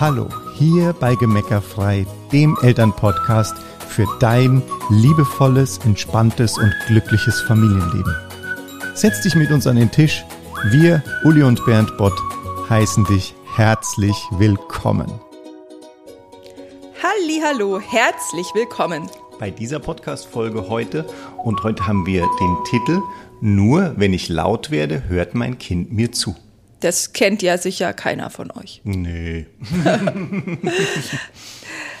Hallo, hier bei Gemeckerfrei, dem Elternpodcast für dein liebevolles, entspanntes und glückliches Familienleben. Setz dich mit uns an den Tisch. Wir, Uli und Bernd Bott, heißen dich herzlich willkommen. Hallo, herzlich willkommen bei dieser Podcast-Folge heute. Und heute haben wir den Titel Nur wenn ich laut werde, hört mein Kind mir zu. Das kennt ja sicher keiner von euch. Nee.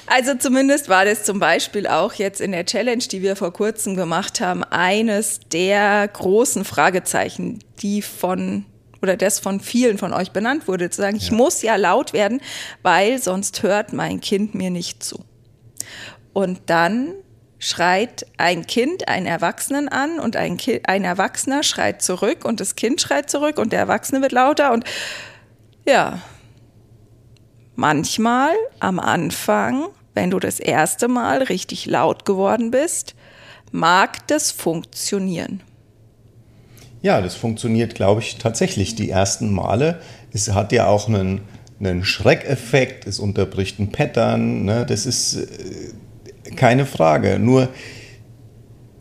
Also zumindest war das zum Beispiel auch jetzt in der Challenge, die wir vor kurzem gemacht haben, eines der großen Fragezeichen, die von oder das von vielen von euch benannt wurde, zu sagen, ja. ich muss ja laut werden, weil sonst hört mein Kind mir nicht zu. Und dann schreit ein Kind einen Erwachsenen an und ein, kind, ein Erwachsener schreit zurück und das Kind schreit zurück und der Erwachsene wird lauter und ja, manchmal am Anfang, wenn du das erste Mal richtig laut geworden bist, mag das funktionieren. Ja, das funktioniert, glaube ich, tatsächlich die ersten Male. Es hat ja auch einen, einen Schreckeffekt, es unterbricht ein Pattern. Ne? Das ist äh, keine Frage. Nur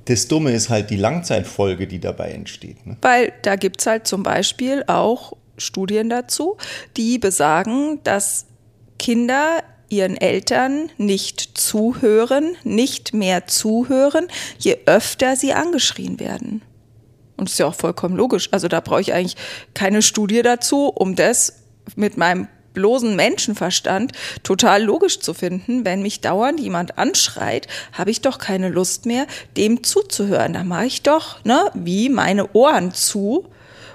das Dumme ist halt die Langzeitfolge, die dabei entsteht. Ne? Weil da gibt es halt zum Beispiel auch Studien dazu, die besagen, dass Kinder ihren Eltern nicht zuhören, nicht mehr zuhören, je öfter sie angeschrien werden. Und das ist ja auch vollkommen logisch. Also da brauche ich eigentlich keine Studie dazu, um das mit meinem bloßen Menschenverstand total logisch zu finden. Wenn mich dauernd jemand anschreit, habe ich doch keine Lust mehr, dem zuzuhören. Da mache ich doch, ne, wie meine Ohren zu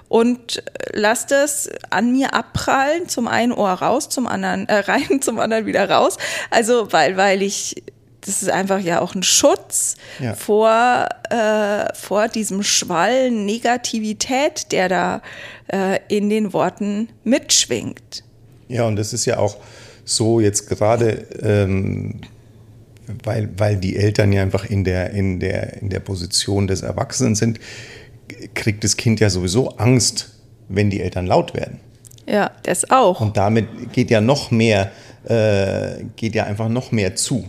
und lass das an mir abprallen, zum einen Ohr raus, zum anderen äh, rein, zum anderen wieder raus. Also weil weil ich das ist einfach ja auch ein Schutz ja. vor, äh, vor diesem Schwall Negativität, der da äh, in den Worten mitschwingt. Ja, und das ist ja auch so jetzt gerade, ähm, weil, weil die Eltern ja einfach in der, in, der, in der Position des Erwachsenen sind, kriegt das Kind ja sowieso Angst, wenn die Eltern laut werden. Ja, das auch. Und damit geht ja noch mehr, äh, geht ja einfach noch mehr zu.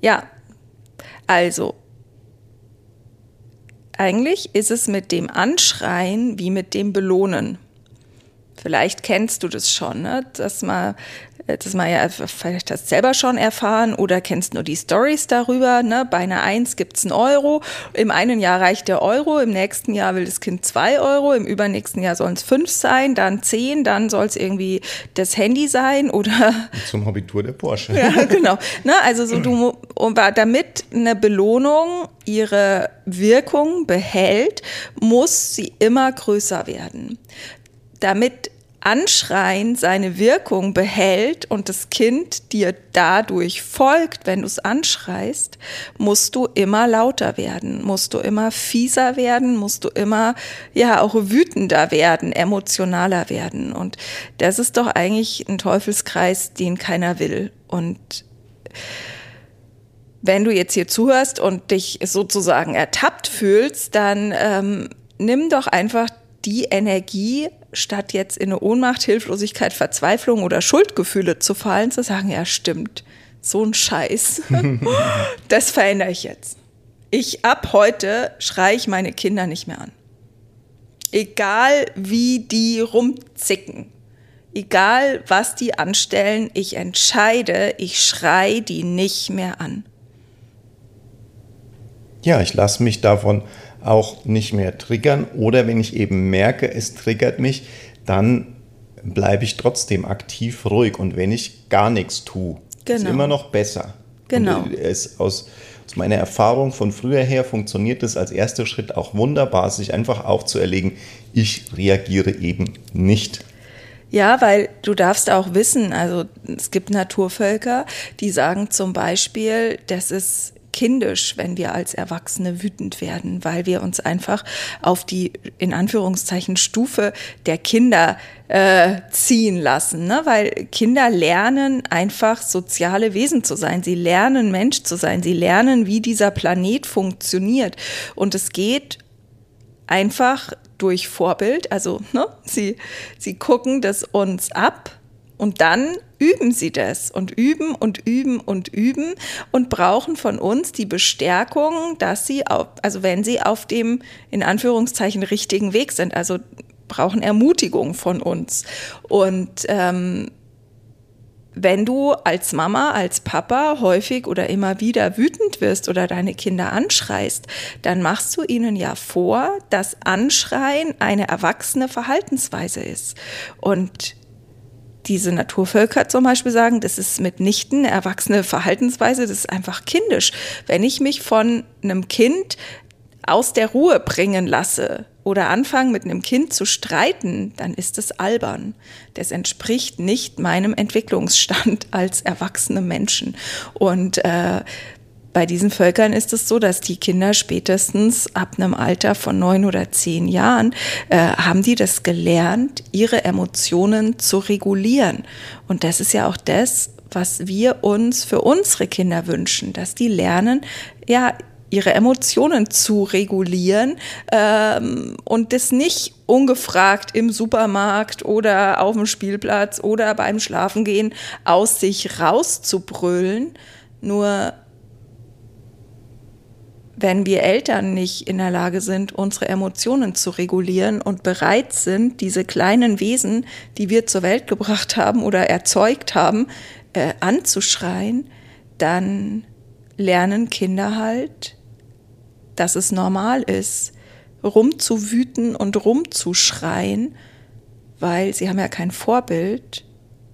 Ja, also eigentlich ist es mit dem Anschreien wie mit dem Belohnen. Vielleicht kennst du das schon, ne? dass man das mal ja vielleicht hast selber schon erfahren oder kennst nur die Stories darüber. Ne? Bei einer Eins gibt's einen Euro. Im einen Jahr reicht der Euro, im nächsten Jahr will das Kind zwei Euro, im übernächsten Jahr sollen es fünf sein, dann zehn, dann soll es irgendwie das Handy sein oder zum Abitur der Porsche. Ja, genau. Ne? Also so du damit eine Belohnung ihre Wirkung behält, muss sie immer größer werden damit Anschreien seine Wirkung behält und das Kind dir dadurch folgt, wenn du es anschreist, musst du immer lauter werden, musst du immer fieser werden, musst du immer ja auch wütender werden, emotionaler werden. Und das ist doch eigentlich ein Teufelskreis, den keiner will. Und wenn du jetzt hier zuhörst und dich sozusagen ertappt fühlst, dann ähm, nimm doch einfach die Energie, statt jetzt in eine Ohnmacht, Hilflosigkeit, Verzweiflung oder Schuldgefühle zu fallen, zu sagen, ja stimmt, so ein Scheiß, das verändere ich jetzt. Ich ab heute schreie ich meine Kinder nicht mehr an. Egal wie die rumzicken, egal was die anstellen, ich entscheide, ich schreie die nicht mehr an. Ja, ich lasse mich davon auch nicht mehr triggern. Oder wenn ich eben merke, es triggert mich, dann bleibe ich trotzdem aktiv ruhig. Und wenn ich gar nichts tue, genau. ist immer noch besser. Genau. Und es aus, aus meiner Erfahrung von früher her funktioniert es als erster Schritt auch wunderbar, sich einfach aufzuerlegen, ich reagiere eben nicht. Ja, weil du darfst auch wissen, also es gibt Naturvölker, die sagen zum Beispiel, das ist kindisch, wenn wir als Erwachsene wütend werden, weil wir uns einfach auf die, in Anführungszeichen, Stufe der Kinder äh, ziehen lassen. Ne? Weil Kinder lernen einfach soziale Wesen zu sein. Sie lernen Mensch zu sein. Sie lernen, wie dieser Planet funktioniert. Und es geht einfach durch Vorbild. Also ne? sie, sie gucken das uns ab Und dann üben sie das und üben und üben und üben und brauchen von uns die Bestärkung, dass sie, auf, also wenn sie auf dem in Anführungszeichen richtigen Weg sind, also brauchen Ermutigung von uns. Und ähm, wenn du als Mama, als Papa häufig oder immer wieder wütend wirst oder deine Kinder anschreist, dann machst du ihnen ja vor, dass Anschreien eine erwachsene Verhaltensweise ist. Und diese Naturvölker zum Beispiel sagen, das ist mitnichten eine erwachsene Verhaltensweise, das ist einfach kindisch. Wenn ich mich von einem Kind aus der Ruhe bringen lasse oder anfange mit einem Kind zu streiten, dann ist es albern. Das entspricht nicht meinem Entwicklungsstand als erwachsene Menschen. Und äh, bei diesen Völkern ist es so, dass die Kinder spätestens ab einem Alter von neun oder zehn Jahren äh, haben die das gelernt, ihre Emotionen zu regulieren. Und das ist ja auch das, was wir uns für unsere Kinder wünschen, dass die lernen, ja, ihre Emotionen zu regulieren ähm, und das nicht ungefragt im Supermarkt oder auf dem Spielplatz oder beim Schlafengehen aus sich rauszubrüllen. Nur wenn wir Eltern nicht in der Lage sind, unsere Emotionen zu regulieren und bereit sind, diese kleinen Wesen, die wir zur Welt gebracht haben oder erzeugt haben, äh, anzuschreien, dann lernen Kinder halt, dass es normal ist, rumzuwüten und rumzuschreien, weil sie haben ja kein Vorbild.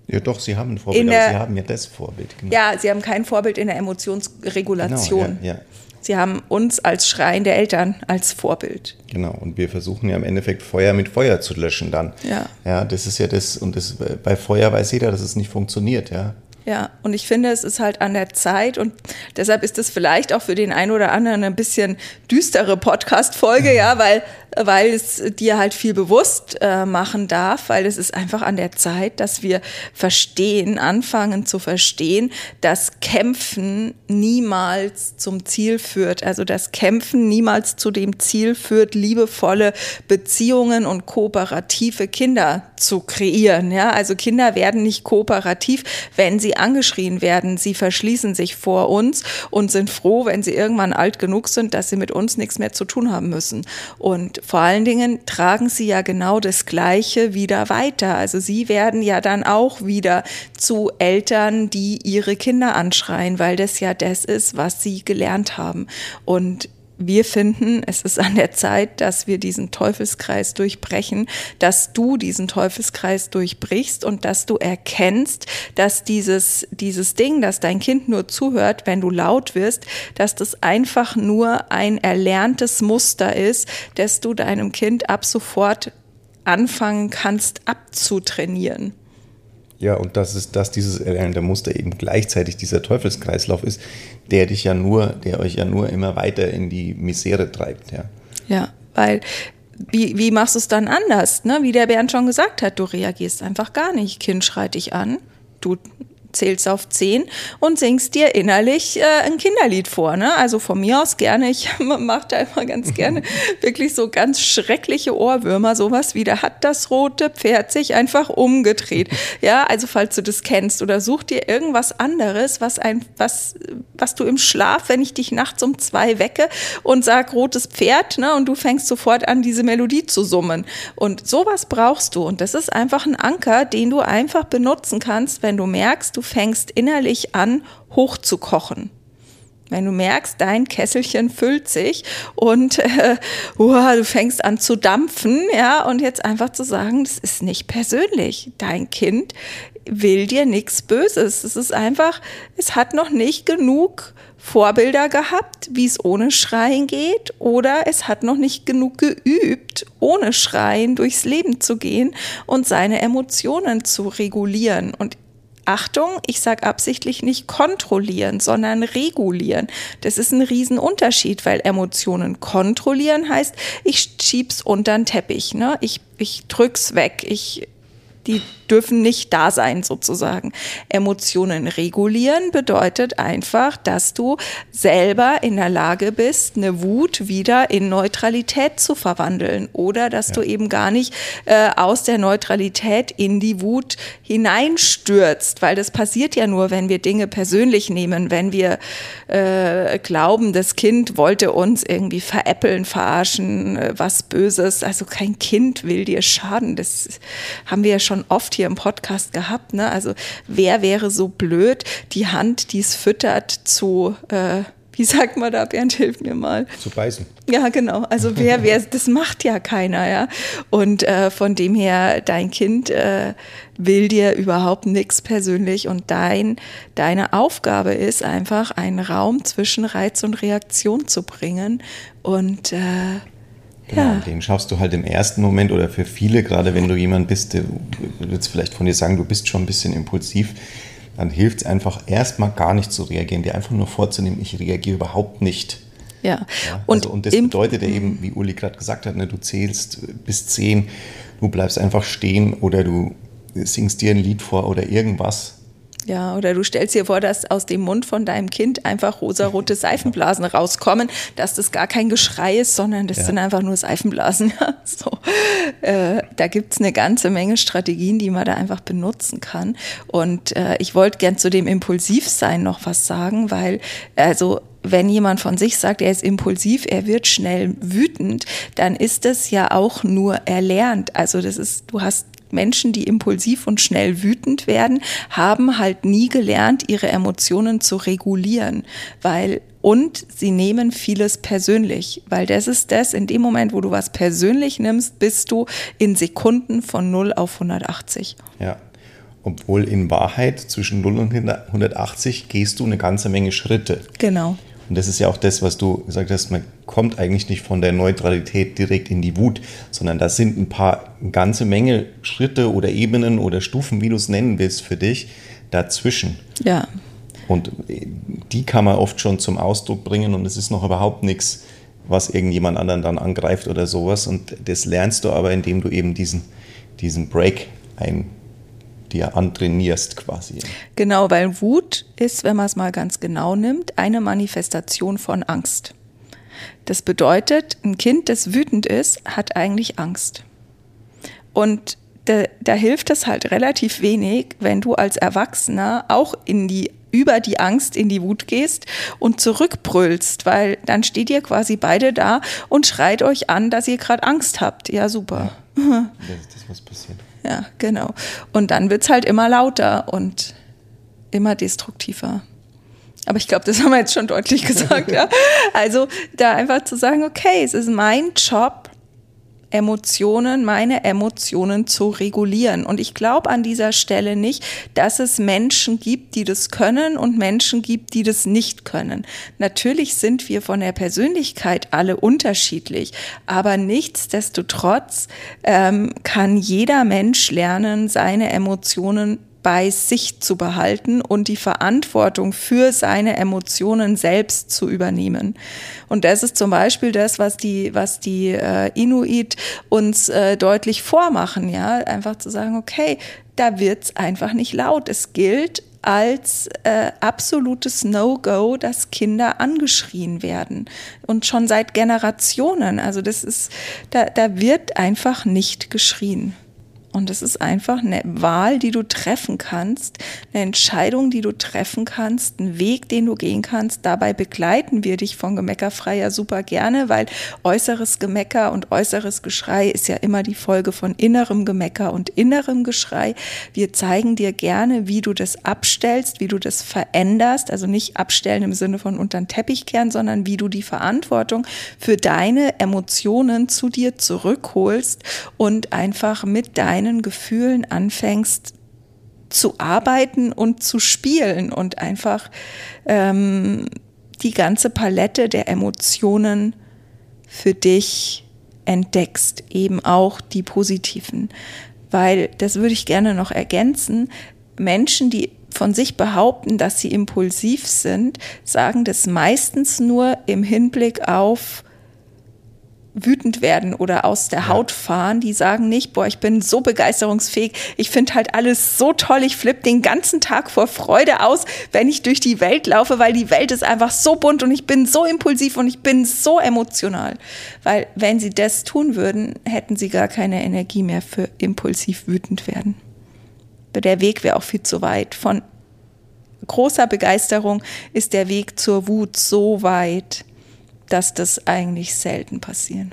Ja, doch, sie haben ein Vorbild, der, aber sie haben ja das Vorbild. Genau. Ja, sie haben kein Vorbild in der Emotionsregulation. Genau, ja, ja. Sie haben uns als schreiende Eltern als Vorbild. Genau, und wir versuchen ja im Endeffekt Feuer mit Feuer zu löschen dann. Ja. Ja, das ist ja das, und das, bei Feuer weiß jeder, dass es nicht funktioniert, ja. Ja, und ich finde, es ist halt an der Zeit und deshalb ist es vielleicht auch für den einen oder anderen ein bisschen düstere Podcast-Folge, ja, weil weil es dir halt viel bewusst äh, machen darf, weil es ist einfach an der Zeit, dass wir verstehen, anfangen zu verstehen, dass Kämpfen niemals zum Ziel führt. Also dass Kämpfen niemals zu dem Ziel führt, liebevolle Beziehungen und kooperative Kinder zu kreieren. Ja, also Kinder werden nicht kooperativ, wenn sie angeschrien werden. Sie verschließen sich vor uns und sind froh, wenn sie irgendwann alt genug sind, dass sie mit uns nichts mehr zu tun haben müssen. Und vor allen Dingen tragen sie ja genau das Gleiche wieder weiter. Also sie werden ja dann auch wieder zu Eltern, die ihre Kinder anschreien, weil das ja das ist, was sie gelernt haben. Und wir finden, es ist an der Zeit, dass wir diesen Teufelskreis durchbrechen, dass du diesen Teufelskreis durchbrichst und dass du erkennst, dass dieses, dieses Ding, dass dein Kind nur zuhört, wenn du laut wirst, dass das einfach nur ein erlerntes Muster ist, dass du deinem Kind ab sofort anfangen kannst abzutrainieren. Ja, und dass, es, dass dieses erlernte Muster eben gleichzeitig dieser Teufelskreislauf ist, der dich ja nur, der euch ja nur immer weiter in die Misere treibt, ja. Ja, weil wie, wie machst du es dann anders? Ne? Wie der Bernd schon gesagt hat, du reagierst einfach gar nicht. Kind schreit dich an, du zählst auf zehn und singst dir innerlich äh, ein Kinderlied vor. Ne? Also von mir aus gerne, ich mache da immer ganz gerne wirklich so ganz schreckliche Ohrwürmer, sowas wie, da hat das rote Pferd sich einfach umgedreht. Ja, also falls du das kennst oder such dir irgendwas anderes, was ein, was, was du im Schlaf, wenn ich dich nachts um zwei wecke und sag rotes Pferd, ne, und du fängst sofort an, diese Melodie zu summen. Und sowas brauchst du. Und das ist einfach ein Anker, den du einfach benutzen kannst, wenn du merkst, du fängst innerlich an, hochzukochen. Wenn du merkst, dein Kesselchen füllt sich und äh, uh, du fängst an zu dampfen, ja, und jetzt einfach zu sagen, das ist nicht persönlich. Dein Kind will dir nichts Böses. Es ist einfach, es hat noch nicht genug Vorbilder gehabt, wie es ohne Schreien geht, oder es hat noch nicht genug geübt, ohne Schreien durchs Leben zu gehen und seine Emotionen zu regulieren. Und Achtung, ich sage absichtlich nicht kontrollieren, sondern regulieren. Das ist ein Riesenunterschied, weil Emotionen kontrollieren heißt, ich schieb's unter den Teppich, ne? ich, ich drück's weg, ich Die dürfen nicht da sein sozusagen. Emotionen regulieren bedeutet einfach, dass du selber in der Lage bist, eine Wut wieder in Neutralität zu verwandeln oder dass ja. du eben gar nicht äh, aus der Neutralität in die Wut hineinstürzt, weil das passiert ja nur, wenn wir Dinge persönlich nehmen, wenn wir äh, glauben, das Kind wollte uns irgendwie veräppeln, verarschen, äh, was Böses. Also kein Kind will dir schaden. Das haben wir ja schon oft hier im Podcast gehabt. Ne? Also wer wäre so blöd, die Hand, die es füttert, zu äh, wie sagt man da, Bernd, hilf mir mal. Zu beißen. Ja, genau. Also wer, wer, das macht ja keiner, ja. Und äh, von dem her, dein Kind äh, will dir überhaupt nichts persönlich und dein, deine Aufgabe ist einfach, einen Raum zwischen Reiz und Reaktion zu bringen. Und äh, Genau, ja. den schaffst du halt im ersten Moment oder für viele, gerade wenn du jemand bist, der wird vielleicht von dir sagen, du bist schon ein bisschen impulsiv, dann hilft es einfach erstmal gar nicht zu reagieren, dir einfach nur vorzunehmen, ich reagiere überhaupt nicht. Ja. ja und, also, und das bedeutet ja eben, wie Uli gerade gesagt hat, ne, du zählst bis zehn, du bleibst einfach stehen oder du singst dir ein Lied vor oder irgendwas ja, oder du stellst dir vor, dass aus dem Mund von deinem Kind einfach rosarote Seifenblasen rauskommen, dass das gar kein Geschrei ist, sondern das ja. sind einfach nur Seifenblasen. so. Äh, da gibt's eine ganze Menge Strategien, die man da einfach benutzen kann. Und äh, ich wollte gern zu dem Impulsivsein noch was sagen, weil also wenn jemand von sich sagt, er ist impulsiv, er wird schnell wütend, dann ist das ja auch nur erlernt. Also das ist, du hast Menschen, die impulsiv und schnell wütend werden, haben halt nie gelernt, ihre Emotionen zu regulieren, weil und sie nehmen vieles persönlich, weil das ist das, in dem Moment, wo du was persönlich nimmst, bist du in Sekunden von 0 auf 180. Ja. Obwohl in Wahrheit zwischen 0 und 180 gehst du eine ganze Menge Schritte. Genau. Und das ist ja auch das, was du gesagt hast, man kommt eigentlich nicht von der Neutralität direkt in die Wut, sondern das sind ein paar, eine ganze Menge Schritte oder Ebenen oder Stufen, wie du es nennen willst, für dich dazwischen. Ja. Und die kann man oft schon zum Ausdruck bringen und es ist noch überhaupt nichts, was irgendjemand anderen dann angreift oder sowas. Und das lernst du aber, indem du eben diesen, diesen Break ein dir antrainierst quasi. Genau, weil Wut ist, wenn man es mal ganz genau nimmt, eine Manifestation von Angst. Das bedeutet, ein Kind, das wütend ist, hat eigentlich Angst. Und da, da hilft es halt relativ wenig, wenn du als Erwachsener auch in die über die Angst in die Wut gehst und zurückbrüllst, weil dann steht ihr quasi beide da und schreit euch an, dass ihr gerade Angst habt. Ja, super. Ja, das das, was passiert. Ja, genau. Und dann wird es halt immer lauter und immer destruktiver. Aber ich glaube, das haben wir jetzt schon deutlich gesagt. ja. Also da einfach zu sagen, okay, es ist mein Job, Emotionen, meine Emotionen zu regulieren. Und ich glaube an dieser Stelle nicht, dass es Menschen gibt, die das können und Menschen gibt, die das nicht können. Natürlich sind wir von der Persönlichkeit alle unterschiedlich, aber nichtsdestotrotz ähm, kann jeder Mensch lernen, seine Emotionen bei sich zu behalten und die Verantwortung für seine Emotionen selbst zu übernehmen. Und das ist zum Beispiel das, was die, was die äh, Inuit uns äh, deutlich vormachen, ja, einfach zu sagen, okay, da wird's einfach nicht laut. Es gilt als äh, absolutes No-Go, dass Kinder angeschrien werden. Und schon seit Generationen. Also das ist, da, da wird einfach nicht geschrien. Und es ist einfach eine Wahl, die du treffen kannst, eine Entscheidung, die du treffen kannst, ein Weg, den du gehen kannst. Dabei begleiten wir dich von Gemeckerfrei ja super gerne, weil äußeres Gemecker und äußeres Geschrei ist ja immer die Folge von innerem Gemecker und innerem Geschrei. Wir zeigen dir gerne, wie du das abstellst, wie du das veränderst. Also nicht abstellen im Sinne von unter den Teppich kehren, sondern wie du die Verantwortung für deine Emotionen zu dir zurückholst und einfach mit deinen deinen Gefühlen anfängst zu arbeiten und zu spielen und einfach ähm, die ganze Palette der Emotionen für dich entdeckst, eben auch die positiven. Weil, das würde ich gerne noch ergänzen, Menschen, die von sich behaupten, dass sie impulsiv sind, sagen das meistens nur im Hinblick auf wütend werden oder aus der Haut fahren, die sagen nicht, boah, ich bin so begeisterungsfähig, ich finde halt alles so toll, ich flippe den ganzen Tag vor Freude aus, wenn ich durch die Welt laufe, weil die Welt ist einfach so bunt und ich bin so impulsiv und ich bin so emotional. Weil wenn sie das tun würden, hätten sie gar keine Energie mehr für impulsiv wütend werden. Der Weg wäre auch viel zu weit. Von großer Begeisterung ist der Weg zur Wut so weit, dass das eigentlich selten passieren.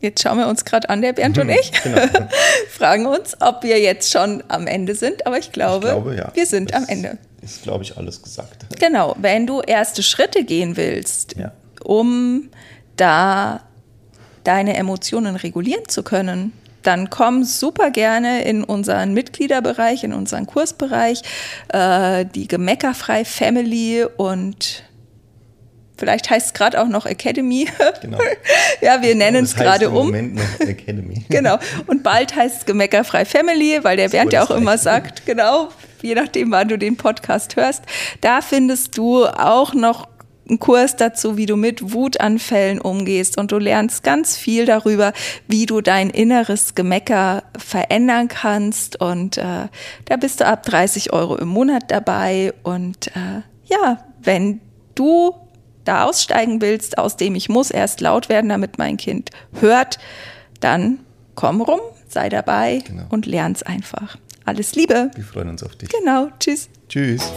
Jetzt schauen wir uns gerade an, der Bernd und mhm, ich, genau. fragen uns, ob wir jetzt schon am Ende sind, aber ich glaube, ich glaube ja. wir sind das am Ende. Ist, glaube ich, alles gesagt. Genau, wenn du erste Schritte gehen willst, ja. um da deine Emotionen regulieren zu können, dann komm super gerne in unseren Mitgliederbereich, in unseren Kursbereich, äh, die Gemeckerfrei Family und Vielleicht heißt es gerade auch noch Academy. Genau. ja, wir nennen es gerade um. Moment noch Academy. genau. Und bald heißt es Gemeckerfrei Family, weil der Bernd ja auch immer sagt, genau, je nachdem, wann du den Podcast hörst. Da findest du auch noch einen Kurs dazu, wie du mit Wutanfällen umgehst und du lernst ganz viel darüber, wie du dein inneres Gemecker verändern kannst und äh, da bist du ab 30 Euro im Monat dabei und äh, ja, wenn du da aussteigen willst, aus dem ich muss erst laut werden, damit mein Kind hört, dann komm rum, sei dabei genau. und lern's einfach. Alles Liebe. Wir freuen uns auf dich. Genau. Tschüss. Tschüss.